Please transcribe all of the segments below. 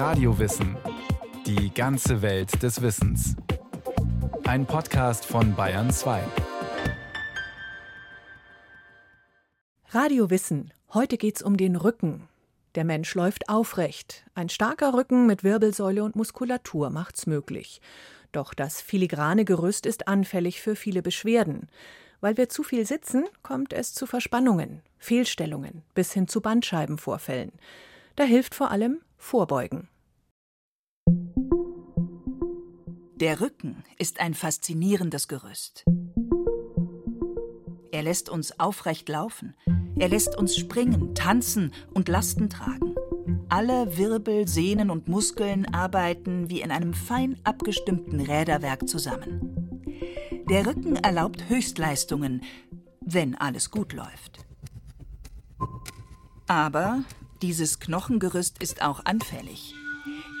Radiowissen. Die ganze Welt des Wissens. Ein Podcast von Bayern 2. Radio Wissen. Heute geht's um den Rücken. Der Mensch läuft aufrecht. Ein starker Rücken mit Wirbelsäule und Muskulatur macht's möglich. Doch das filigrane Gerüst ist anfällig für viele Beschwerden. Weil wir zu viel sitzen, kommt es zu Verspannungen, Fehlstellungen bis hin zu Bandscheibenvorfällen. Da hilft vor allem Vorbeugen. Der Rücken ist ein faszinierendes Gerüst. Er lässt uns aufrecht laufen. Er lässt uns springen, tanzen und Lasten tragen. Alle Wirbel, Sehnen und Muskeln arbeiten wie in einem fein abgestimmten Räderwerk zusammen. Der Rücken erlaubt Höchstleistungen, wenn alles gut läuft. Aber dieses Knochengerüst ist auch anfällig.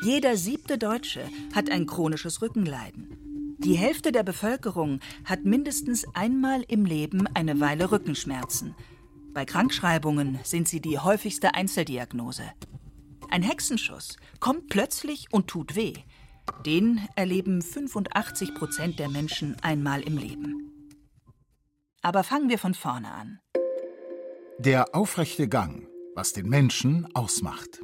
Jeder siebte Deutsche hat ein chronisches Rückenleiden. Die Hälfte der Bevölkerung hat mindestens einmal im Leben eine Weile Rückenschmerzen. Bei Krankschreibungen sind sie die häufigste Einzeldiagnose. Ein Hexenschuss kommt plötzlich und tut weh. Den erleben 85 Prozent der Menschen einmal im Leben. Aber fangen wir von vorne an. Der aufrechte Gang, was den Menschen ausmacht.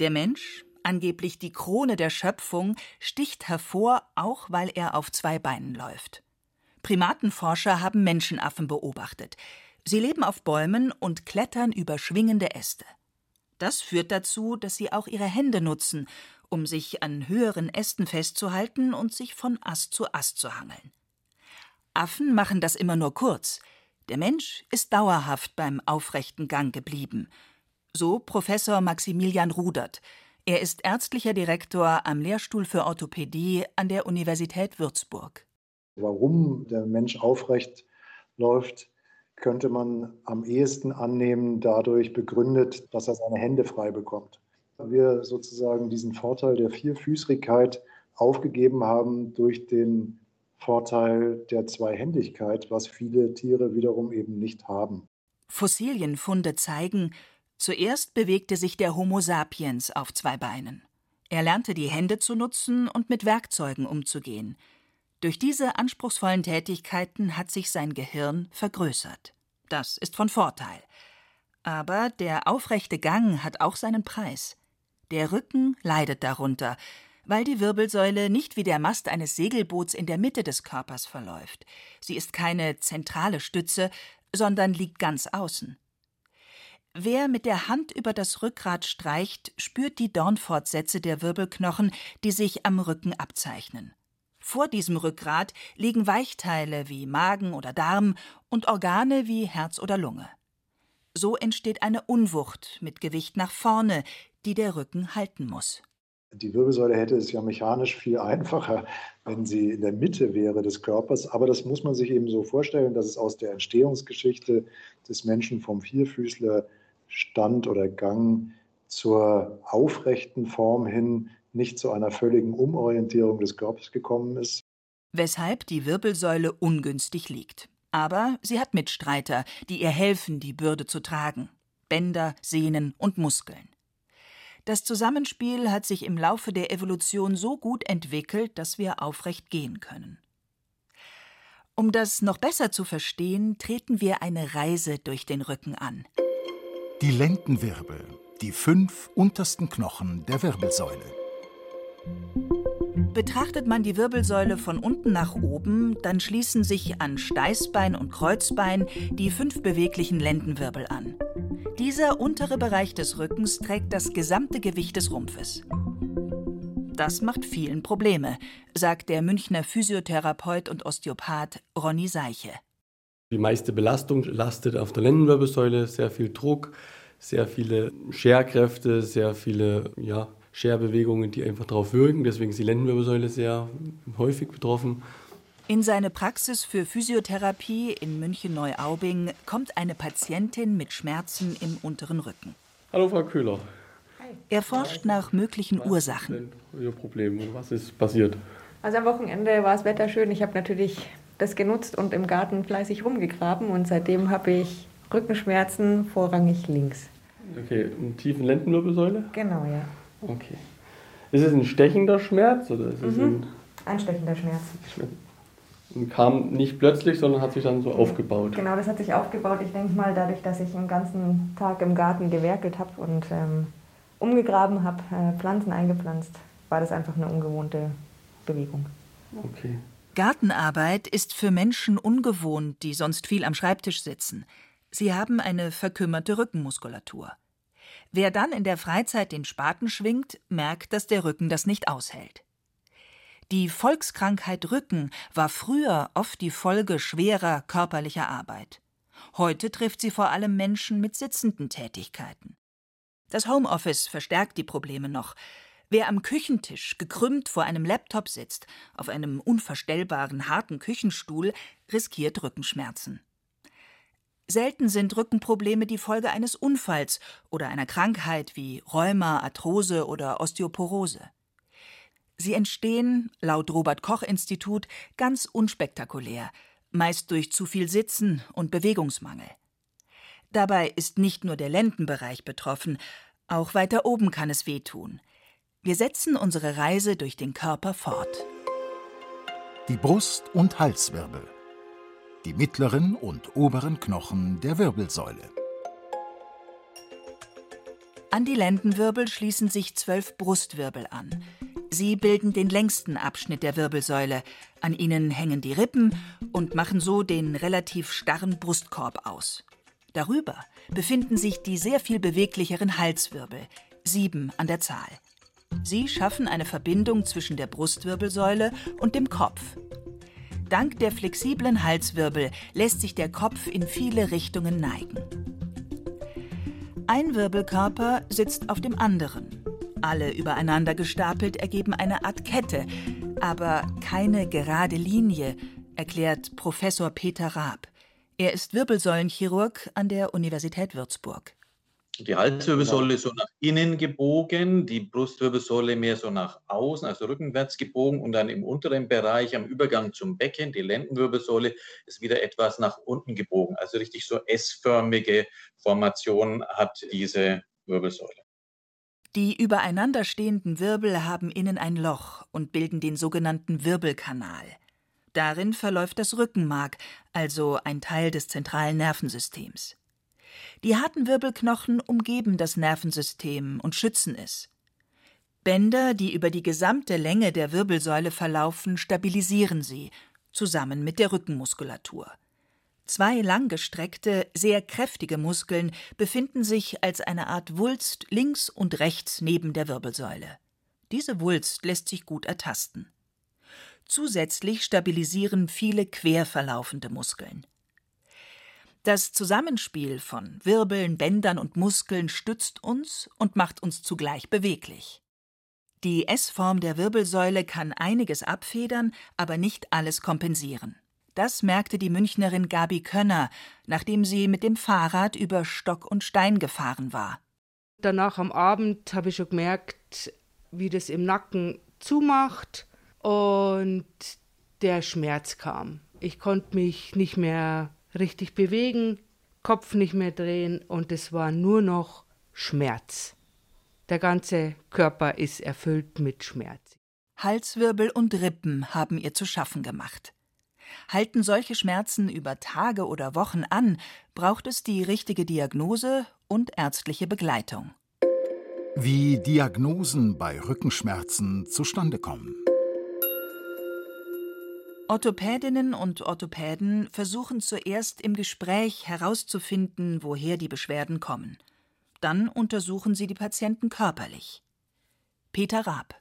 Der Mensch, angeblich die Krone der Schöpfung, sticht hervor, auch weil er auf zwei Beinen läuft. Primatenforscher haben Menschenaffen beobachtet. Sie leben auf Bäumen und klettern über schwingende Äste. Das führt dazu, dass sie auch ihre Hände nutzen, um sich an höheren Ästen festzuhalten und sich von Ast zu Ast zu hangeln. Affen machen das immer nur kurz. Der Mensch ist dauerhaft beim aufrechten Gang geblieben. So Professor Maximilian Rudert. Er ist ärztlicher Direktor am Lehrstuhl für Orthopädie an der Universität Würzburg. Warum der Mensch aufrecht läuft, könnte man am ehesten annehmen, dadurch begründet, dass er seine Hände frei bekommt. Wir sozusagen diesen Vorteil der Vierfüßrigkeit aufgegeben haben durch den Vorteil der Zweihändigkeit, was viele Tiere wiederum eben nicht haben. Fossilienfunde zeigen, zuerst bewegte sich der Homo sapiens auf zwei Beinen. Er lernte die Hände zu nutzen und mit Werkzeugen umzugehen – durch diese anspruchsvollen Tätigkeiten hat sich sein Gehirn vergrößert. Das ist von Vorteil. Aber der aufrechte Gang hat auch seinen Preis. Der Rücken leidet darunter, weil die Wirbelsäule nicht wie der Mast eines Segelboots in der Mitte des Körpers verläuft. Sie ist keine zentrale Stütze, sondern liegt ganz außen. Wer mit der Hand über das Rückgrat streicht, spürt die Dornfortsätze der Wirbelknochen, die sich am Rücken abzeichnen. Vor diesem Rückgrat liegen Weichteile wie Magen oder Darm und Organe wie Herz oder Lunge. So entsteht eine Unwucht mit Gewicht nach vorne, die der Rücken halten muss. Die Wirbelsäule hätte es ja mechanisch viel einfacher, wenn sie in der Mitte wäre des Körpers. Aber das muss man sich eben so vorstellen, dass es aus der Entstehungsgeschichte des Menschen vom Vierfüßler Stand oder Gang zur aufrechten Form hin nicht zu einer völligen Umorientierung des Körpers gekommen ist. Weshalb die Wirbelsäule ungünstig liegt. Aber sie hat Mitstreiter, die ihr helfen, die Bürde zu tragen. Bänder, Sehnen und Muskeln. Das Zusammenspiel hat sich im Laufe der Evolution so gut entwickelt, dass wir aufrecht gehen können. Um das noch besser zu verstehen, treten wir eine Reise durch den Rücken an. Die Lendenwirbel, die fünf untersten Knochen der Wirbelsäule. Betrachtet man die Wirbelsäule von unten nach oben, dann schließen sich an Steißbein und Kreuzbein die fünf beweglichen Lendenwirbel an. Dieser untere Bereich des Rückens trägt das gesamte Gewicht des Rumpfes. Das macht vielen Probleme, sagt der Münchner Physiotherapeut und Osteopath Ronny Seiche. Die meiste Belastung lastet auf der Lendenwirbelsäule, sehr viel Druck, sehr viele Scherkräfte, sehr viele ja, Scherbewegungen, die einfach darauf wirken. Deswegen ist die Lendenwirbelsäule sehr häufig betroffen. In seine Praxis für Physiotherapie in München-Neuaubing kommt eine Patientin mit Schmerzen im unteren Rücken. Hallo, Frau Köhler. Er forscht nach möglichen was Ursachen. Was ist Ihr Problem und was ist passiert? Also am Wochenende war das Wetter schön. Ich habe natürlich das genutzt und im Garten fleißig rumgegraben und seitdem habe ich Rückenschmerzen vorrangig links. Okay, eine tiefen Lendenwirbelsäule? Genau, ja. Okay. Ist es ein stechender Schmerz oder ist es mhm. ein Anstechender Schmerz. Und kam nicht plötzlich, sondern hat sich dann so aufgebaut. Genau, das hat sich aufgebaut. Ich denke mal, dadurch, dass ich den ganzen Tag im Garten gewerkelt habe und ähm, umgegraben habe, äh, Pflanzen eingepflanzt, war das einfach eine ungewohnte Bewegung. Okay. Gartenarbeit ist für Menschen ungewohnt, die sonst viel am Schreibtisch sitzen. Sie haben eine verkümmerte Rückenmuskulatur. Wer dann in der Freizeit den Spaten schwingt, merkt, dass der Rücken das nicht aushält. Die Volkskrankheit Rücken war früher oft die Folge schwerer körperlicher Arbeit. Heute trifft sie vor allem Menschen mit sitzenden Tätigkeiten. Das Homeoffice verstärkt die Probleme noch. Wer am Küchentisch gekrümmt vor einem Laptop sitzt, auf einem unverstellbaren harten Küchenstuhl, riskiert Rückenschmerzen. Selten sind Rückenprobleme die Folge eines Unfalls oder einer Krankheit wie Rheuma, Arthrose oder Osteoporose. Sie entstehen, laut Robert Koch Institut, ganz unspektakulär, meist durch zu viel Sitzen und Bewegungsmangel. Dabei ist nicht nur der Lendenbereich betroffen, auch weiter oben kann es wehtun. Wir setzen unsere Reise durch den Körper fort. Die Brust- und Halswirbel. Die mittleren und oberen Knochen der Wirbelsäule. An die Lendenwirbel schließen sich zwölf Brustwirbel an. Sie bilden den längsten Abschnitt der Wirbelsäule. An ihnen hängen die Rippen und machen so den relativ starren Brustkorb aus. Darüber befinden sich die sehr viel beweglicheren Halswirbel, sieben an der Zahl. Sie schaffen eine Verbindung zwischen der Brustwirbelsäule und dem Kopf. Dank der flexiblen Halswirbel lässt sich der Kopf in viele Richtungen neigen. Ein Wirbelkörper sitzt auf dem anderen. Alle übereinander gestapelt ergeben eine Art Kette, aber keine gerade Linie, erklärt Professor Peter Raab. Er ist Wirbelsäulenchirurg an der Universität Würzburg. Die Halswirbelsäule so nach innen gebogen, die Brustwirbelsäule mehr so nach außen, also rückenwärts gebogen und dann im unteren Bereich am Übergang zum Becken, die Lendenwirbelsäule, ist wieder etwas nach unten gebogen. Also richtig so S-förmige Formation hat diese Wirbelsäule. Die übereinander stehenden Wirbel haben innen ein Loch und bilden den sogenannten Wirbelkanal. Darin verläuft das Rückenmark, also ein Teil des zentralen Nervensystems. Die harten Wirbelknochen umgeben das Nervensystem und schützen es. Bänder, die über die gesamte Länge der Wirbelsäule verlaufen, stabilisieren sie, zusammen mit der Rückenmuskulatur. Zwei langgestreckte, sehr kräftige Muskeln befinden sich als eine Art Wulst links und rechts neben der Wirbelsäule. Diese Wulst lässt sich gut ertasten. Zusätzlich stabilisieren viele quer verlaufende Muskeln. Das Zusammenspiel von Wirbeln, Bändern und Muskeln stützt uns und macht uns zugleich beweglich. Die S-Form der Wirbelsäule kann einiges abfedern, aber nicht alles kompensieren. Das merkte die Münchnerin Gabi Könner, nachdem sie mit dem Fahrrad über Stock und Stein gefahren war. Danach am Abend habe ich schon gemerkt, wie das im Nacken zumacht und der Schmerz kam. Ich konnte mich nicht mehr richtig bewegen, Kopf nicht mehr drehen und es war nur noch Schmerz. Der ganze Körper ist erfüllt mit Schmerz. Halswirbel und Rippen haben ihr zu schaffen gemacht. Halten solche Schmerzen über Tage oder Wochen an, braucht es die richtige Diagnose und ärztliche Begleitung. Wie Diagnosen bei Rückenschmerzen zustande kommen. Orthopädinnen und Orthopäden versuchen zuerst im Gespräch herauszufinden, woher die Beschwerden kommen. Dann untersuchen sie die Patienten körperlich. Peter Raab.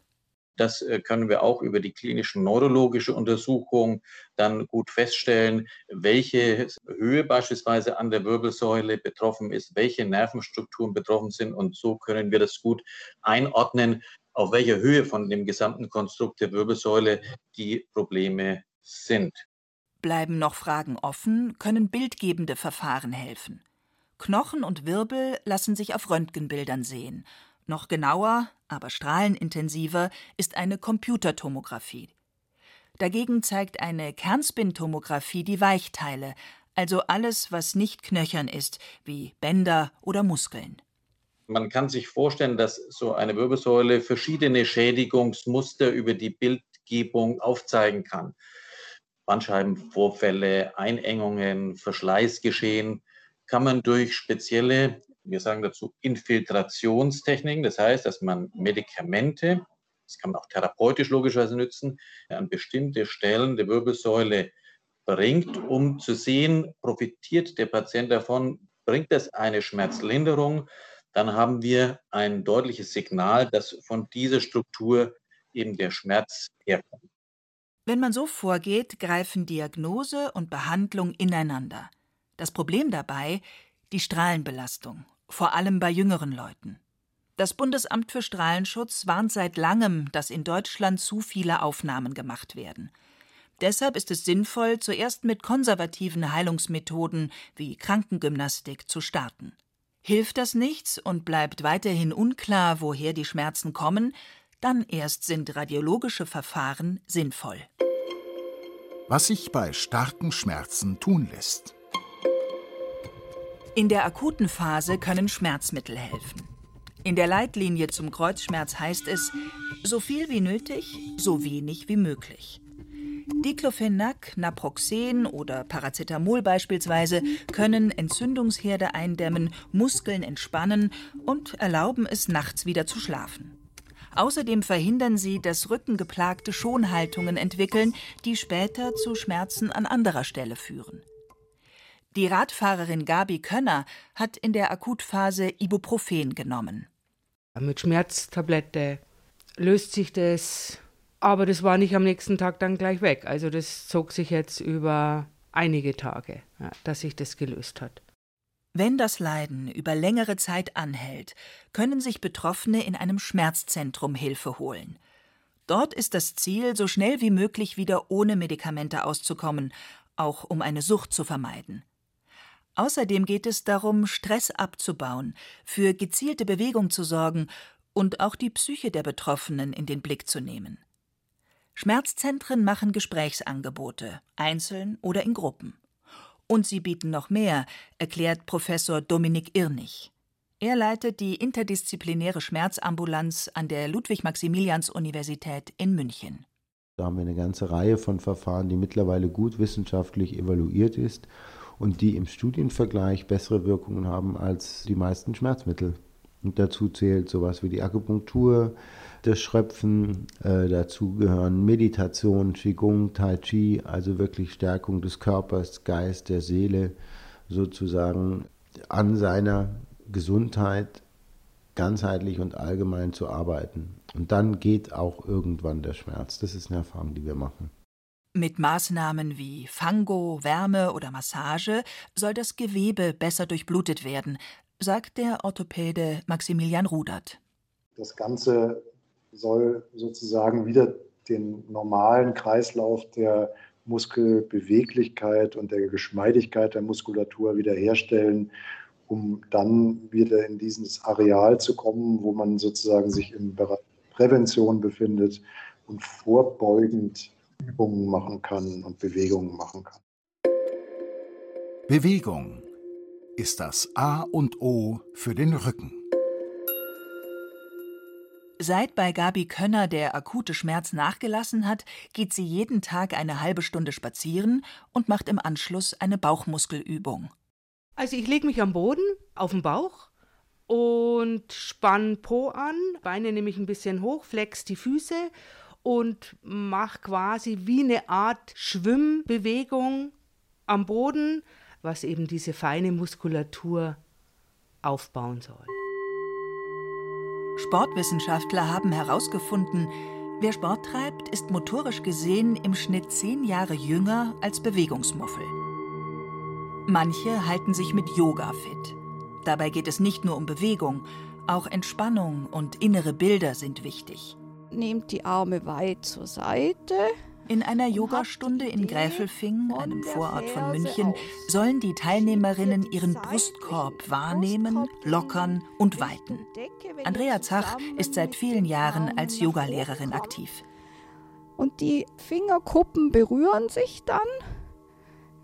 Das äh, können wir auch über die klinische neurologische Untersuchung dann gut feststellen, welche Höhe beispielsweise an der Wirbelsäule betroffen ist, welche Nervenstrukturen betroffen sind. Und so können wir das gut einordnen, auf welcher Höhe von dem gesamten Konstrukt der Wirbelsäule die Probleme sind. Bleiben noch Fragen offen, können bildgebende Verfahren helfen. Knochen und Wirbel lassen sich auf Röntgenbildern sehen. Noch genauer, aber strahlenintensiver ist eine Computertomographie. Dagegen zeigt eine Kernspintomographie die Weichteile, also alles, was nicht knöchern ist, wie Bänder oder Muskeln. Man kann sich vorstellen, dass so eine Wirbelsäule verschiedene Schädigungsmuster über die Bildgebung aufzeigen kann. Bandscheibenvorfälle, Einengungen, Verschleißgeschehen. Kann man durch spezielle, wir sagen dazu Infiltrationstechniken, das heißt, dass man Medikamente, das kann man auch therapeutisch logischerweise nützen, an bestimmte Stellen der Wirbelsäule bringt, um zu sehen, profitiert der Patient davon, bringt das eine Schmerzlinderung, dann haben wir ein deutliches Signal, dass von dieser Struktur eben der Schmerz herkommt. Wenn man so vorgeht, greifen Diagnose und Behandlung ineinander. Das Problem dabei die Strahlenbelastung, vor allem bei jüngeren Leuten. Das Bundesamt für Strahlenschutz warnt seit langem, dass in Deutschland zu viele Aufnahmen gemacht werden. Deshalb ist es sinnvoll, zuerst mit konservativen Heilungsmethoden wie Krankengymnastik zu starten. Hilft das nichts und bleibt weiterhin unklar, woher die Schmerzen kommen, dann erst sind radiologische Verfahren sinnvoll. Was sich bei starken Schmerzen tun lässt. In der akuten Phase können Schmerzmittel helfen. In der Leitlinie zum Kreuzschmerz heißt es, so viel wie nötig, so wenig wie möglich. Diclofenac, Naproxen oder Paracetamol beispielsweise können Entzündungsherde eindämmen, Muskeln entspannen und erlauben es, nachts wieder zu schlafen. Außerdem verhindern sie, dass rückengeplagte Schonhaltungen entwickeln, die später zu Schmerzen an anderer Stelle führen. Die Radfahrerin Gabi Könner hat in der Akutphase Ibuprofen genommen. Mit Schmerztablette löst sich das aber das war nicht am nächsten Tag dann gleich weg. Also das zog sich jetzt über einige Tage, ja, dass sich das gelöst hat. Wenn das Leiden über längere Zeit anhält, können sich Betroffene in einem Schmerzzentrum Hilfe holen. Dort ist das Ziel, so schnell wie möglich wieder ohne Medikamente auszukommen, auch um eine Sucht zu vermeiden. Außerdem geht es darum, Stress abzubauen, für gezielte Bewegung zu sorgen und auch die Psyche der Betroffenen in den Blick zu nehmen. Schmerzzentren machen Gesprächsangebote, einzeln oder in Gruppen. Und sie bieten noch mehr, erklärt Professor Dominik Irnig. Er leitet die interdisziplinäre Schmerzambulanz an der Ludwig-Maximilians-Universität in München. Da haben wir eine ganze Reihe von Verfahren, die mittlerweile gut wissenschaftlich evaluiert ist und die im Studienvergleich bessere Wirkungen haben als die meisten Schmerzmittel. Und dazu zählt sowas wie die Akupunktur, das Schröpfen. Äh, dazu gehören Meditation, Qigong, Tai Chi, also wirklich Stärkung des Körpers, Geist, der Seele, sozusagen an seiner Gesundheit ganzheitlich und allgemein zu arbeiten. Und dann geht auch irgendwann der Schmerz. Das ist eine Erfahrung, die wir machen. Mit Maßnahmen wie Fango, Wärme oder Massage soll das Gewebe besser durchblutet werden, sagt der Orthopäde Maximilian Rudert. Das Ganze soll sozusagen wieder den normalen Kreislauf der Muskelbeweglichkeit und der Geschmeidigkeit der Muskulatur wiederherstellen, um dann wieder in dieses Areal zu kommen, wo man sozusagen sich im Bereich Prävention befindet und vorbeugend Übungen machen kann und Bewegungen machen kann. Bewegung ist das A und O für den Rücken. Seit bei Gabi Könner der akute Schmerz nachgelassen hat, geht sie jeden Tag eine halbe Stunde spazieren und macht im Anschluss eine Bauchmuskelübung. Also ich lege mich am Boden auf den Bauch und spann Po an, Beine nehme ich ein bisschen hoch, flex die Füße und mache quasi wie eine Art Schwimmbewegung am Boden, was eben diese feine Muskulatur aufbauen soll. Sportwissenschaftler haben herausgefunden, wer Sport treibt, ist motorisch gesehen im Schnitt zehn Jahre jünger als Bewegungsmuffel. Manche halten sich mit Yoga fit. Dabei geht es nicht nur um Bewegung, auch Entspannung und innere Bilder sind wichtig. Nehmt die Arme weit zur Seite, in einer Yogastunde in Gräfelfing, einem Vorort von München, sollen die Teilnehmerinnen ihren Brustkorb wahrnehmen, lockern und weiten. Andrea Zach ist seit vielen Jahren als Yogalehrerin aktiv. Und die Fingerkuppen berühren sich dann.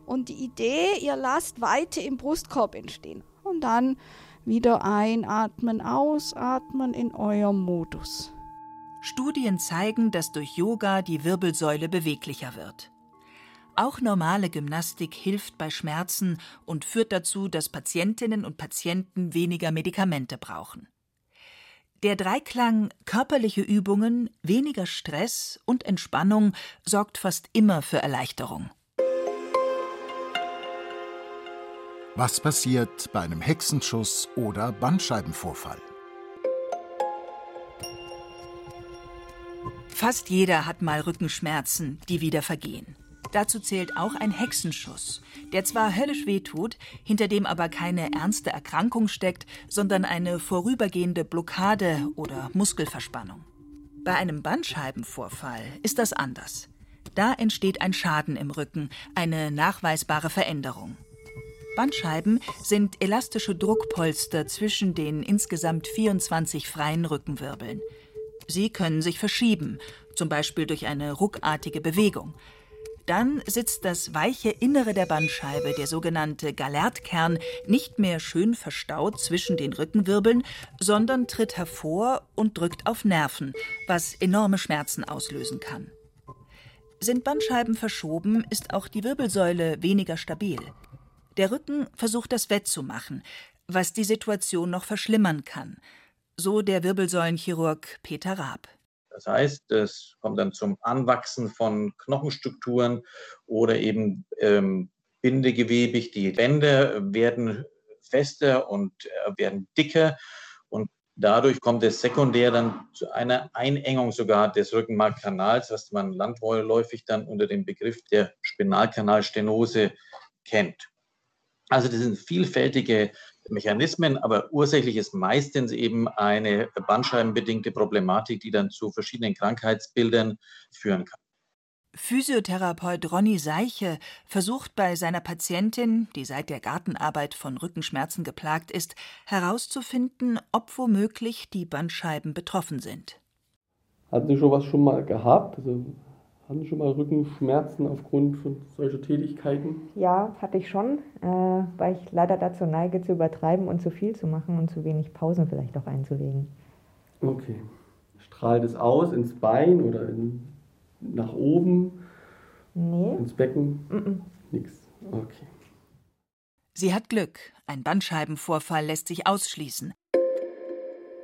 Und die Idee, ihr lasst Weite im Brustkorb entstehen. Und dann Wieder einatmen, ausatmen in eurem Modus. Studien zeigen, dass durch Yoga die Wirbelsäule beweglicher wird. Auch normale Gymnastik hilft bei Schmerzen und führt dazu, dass Patientinnen und Patienten weniger Medikamente brauchen. Der Dreiklang körperliche Übungen, weniger Stress und Entspannung sorgt fast immer für Erleichterung. Was passiert bei einem Hexenschuss oder Bandscheibenvorfall? Fast jeder hat mal Rückenschmerzen, die wieder vergehen. Dazu zählt auch ein Hexenschuss, der zwar höllisch wehtut, hinter dem aber keine ernste Erkrankung steckt, sondern eine vorübergehende Blockade oder Muskelverspannung. Bei einem Bandscheibenvorfall ist das anders. Da entsteht ein Schaden im Rücken, eine nachweisbare Veränderung. Bandscheiben sind elastische Druckpolster zwischen den insgesamt 24 freien Rückenwirbeln. Sie können sich verschieben, zum Beispiel durch eine ruckartige Bewegung. Dann sitzt das weiche Innere der Bandscheibe, der sogenannte Galertkern, nicht mehr schön verstaut zwischen den Rückenwirbeln, sondern tritt hervor und drückt auf Nerven, was enorme Schmerzen auslösen kann. Sind Bandscheiben verschoben, ist auch die Wirbelsäule weniger stabil. Der Rücken versucht das wettzumachen, was die Situation noch verschlimmern kann. So der Wirbelsäulenchirurg Peter Raab. Das heißt, es kommt dann zum Anwachsen von Knochenstrukturen oder eben ähm, bindegewebig. Die Bänder werden fester und äh, werden dicker und dadurch kommt es sekundär dann zu einer Einengung sogar des Rückenmarkkanals, was man landläufig dann unter dem Begriff der Spinalkanalstenose kennt. Also das sind vielfältige Mechanismen, aber ursächlich ist meistens eben eine bandscheibenbedingte Problematik, die dann zu verschiedenen Krankheitsbildern führen kann. Physiotherapeut Ronny Seiche versucht bei seiner Patientin, die seit der Gartenarbeit von Rückenschmerzen geplagt ist, herauszufinden, ob womöglich die Bandscheiben betroffen sind. Hatten Sie schon was schon mal gehabt? Also hatten Sie schon mal Rückenschmerzen aufgrund von solcher Tätigkeiten? Ja, hatte ich schon, äh, weil ich leider dazu neige, zu übertreiben und zu viel zu machen und zu wenig Pausen vielleicht auch einzulegen. Okay. Strahlt es aus ins Bein oder in, nach oben? Nee. Ins Becken? Mm -mm. Nix. Okay. Sie hat Glück. Ein Bandscheibenvorfall lässt sich ausschließen.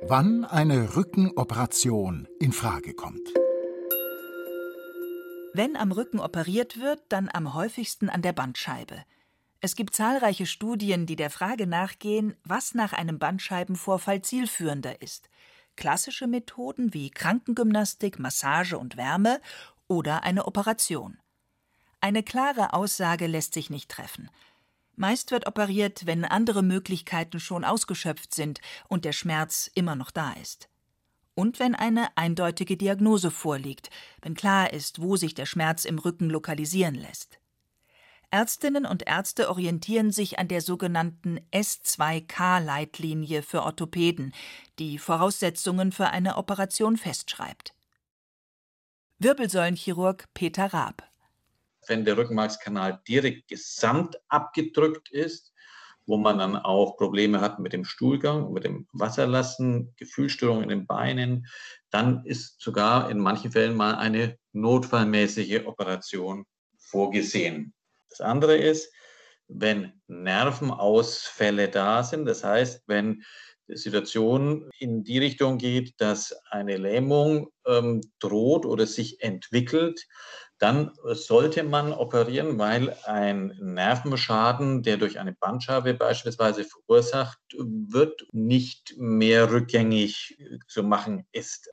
Wann eine Rückenoperation in Frage kommt. Wenn am Rücken operiert wird, dann am häufigsten an der Bandscheibe. Es gibt zahlreiche Studien, die der Frage nachgehen, was nach einem Bandscheibenvorfall zielführender ist. Klassische Methoden wie Krankengymnastik, Massage und Wärme oder eine Operation. Eine klare Aussage lässt sich nicht treffen. Meist wird operiert, wenn andere Möglichkeiten schon ausgeschöpft sind und der Schmerz immer noch da ist und wenn eine eindeutige Diagnose vorliegt, wenn klar ist, wo sich der Schmerz im Rücken lokalisieren lässt. Ärztinnen und Ärzte orientieren sich an der sogenannten S2K-Leitlinie für Orthopäden, die Voraussetzungen für eine Operation festschreibt. Wirbelsäulenchirurg Peter Raab. Wenn der Rückenmarkskanal direkt gesamt abgedrückt ist, wo man dann auch Probleme hat mit dem Stuhlgang, mit dem Wasserlassen, Gefühlsstörungen in den Beinen, dann ist sogar in manchen Fällen mal eine notfallmäßige Operation vorgesehen. Das andere ist, wenn Nervenausfälle da sind, das heißt, wenn Situation in die Richtung geht, dass eine Lähmung ähm, droht oder sich entwickelt, dann sollte man operieren, weil ein Nervenschaden, der durch eine Bandscheibe beispielsweise verursacht wird, nicht mehr rückgängig zu machen ist.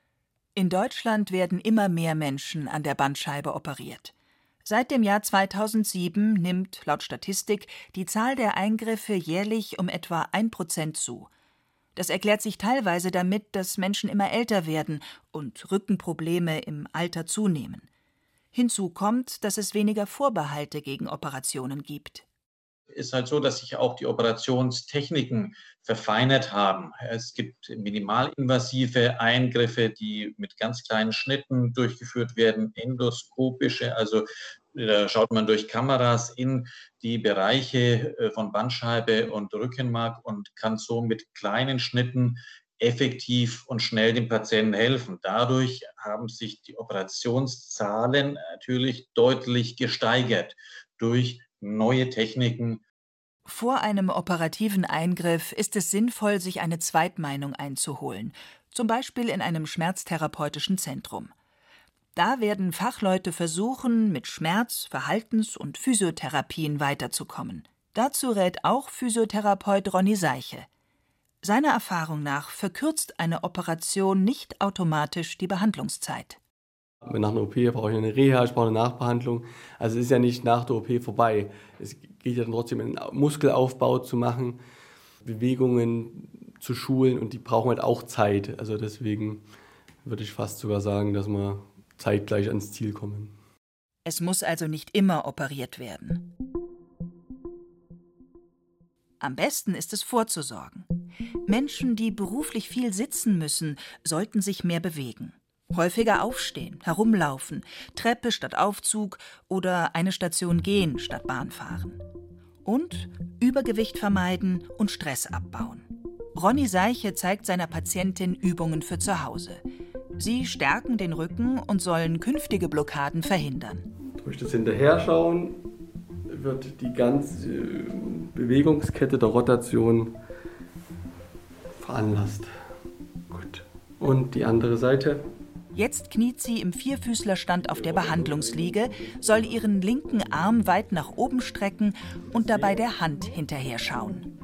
In Deutschland werden immer mehr Menschen an der Bandscheibe operiert. Seit dem Jahr 2007 nimmt laut Statistik die Zahl der Eingriffe jährlich um etwa ein Prozent zu. Das erklärt sich teilweise damit, dass Menschen immer älter werden und Rückenprobleme im Alter zunehmen. Hinzu kommt, dass es weniger Vorbehalte gegen Operationen gibt. Es Ist halt so, dass sich auch die Operationstechniken verfeinert haben. Es gibt minimalinvasive Eingriffe, die mit ganz kleinen Schnitten durchgeführt werden, endoskopische, also Da schaut man durch Kameras in die Bereiche äh, von Bandscheibe und Rückenmark und kann so mit kleinen Schnitten effektiv und schnell dem Patienten helfen. Dadurch haben sich die Operationszahlen natürlich deutlich gesteigert durch neue Techniken. Vor einem operativen Eingriff ist es sinnvoll, sich eine Zweitmeinung einzuholen, zum Beispiel in einem schmerztherapeutischen Zentrum. Da werden Fachleute versuchen, mit Schmerz-, Verhaltens- und Physiotherapien weiterzukommen. Dazu rät auch Physiotherapeut Ronny Seiche. Seiner Erfahrung nach verkürzt eine Operation nicht automatisch die Behandlungszeit. Nach einer OP brauche ich eine Reha, ich brauche eine Nachbehandlung. Also es ist ja nicht nach der OP vorbei. Es geht ja dann trotzdem, einen Muskelaufbau zu machen, Bewegungen zu schulen und die brauchen halt auch Zeit. Also deswegen würde ich fast sogar sagen, dass wir zeitgleich ans Ziel kommen. Es muss also nicht immer operiert werden. Am besten ist es vorzusorgen. Menschen, die beruflich viel sitzen müssen, sollten sich mehr bewegen. Häufiger aufstehen, herumlaufen, Treppe statt Aufzug oder eine Station gehen statt Bahn fahren. Und Übergewicht vermeiden und Stress abbauen. Ronny Seiche zeigt seiner Patientin Übungen für zu Hause. Sie stärken den Rücken und sollen künftige Blockaden verhindern. Durch das Hinterherschauen wird die ganze Bewegungskette der Rotation veranlasst. Gut. Und die andere Seite. Jetzt kniet sie im Vierfüßlerstand auf der Behandlungsliege, soll ihren linken Arm weit nach oben strecken und dabei der Hand hinterher schauen.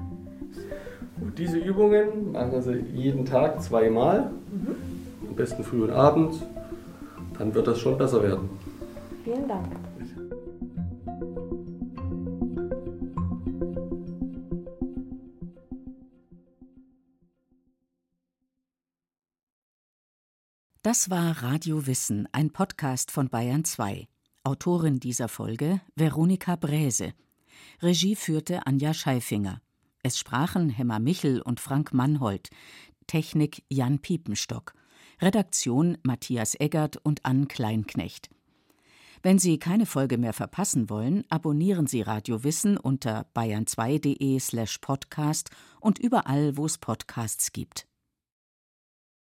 Und diese Übungen machen Sie jeden Tag zweimal, mhm. Am besten früh und abends. Dann wird das schon besser werden. Vielen Dank. Das war Radio Wissen, ein Podcast von Bayern 2. Autorin dieser Folge Veronika Bräse. Regie führte Anja Scheifinger. Es sprachen Hemmer Michel und Frank Mannhold. Technik Jan Piepenstock. Redaktion Matthias Eggert und Ann Kleinknecht. Wenn Sie keine Folge mehr verpassen wollen, abonnieren Sie Radio Wissen unter bayern2.de slash podcast und überall, wo es Podcasts gibt.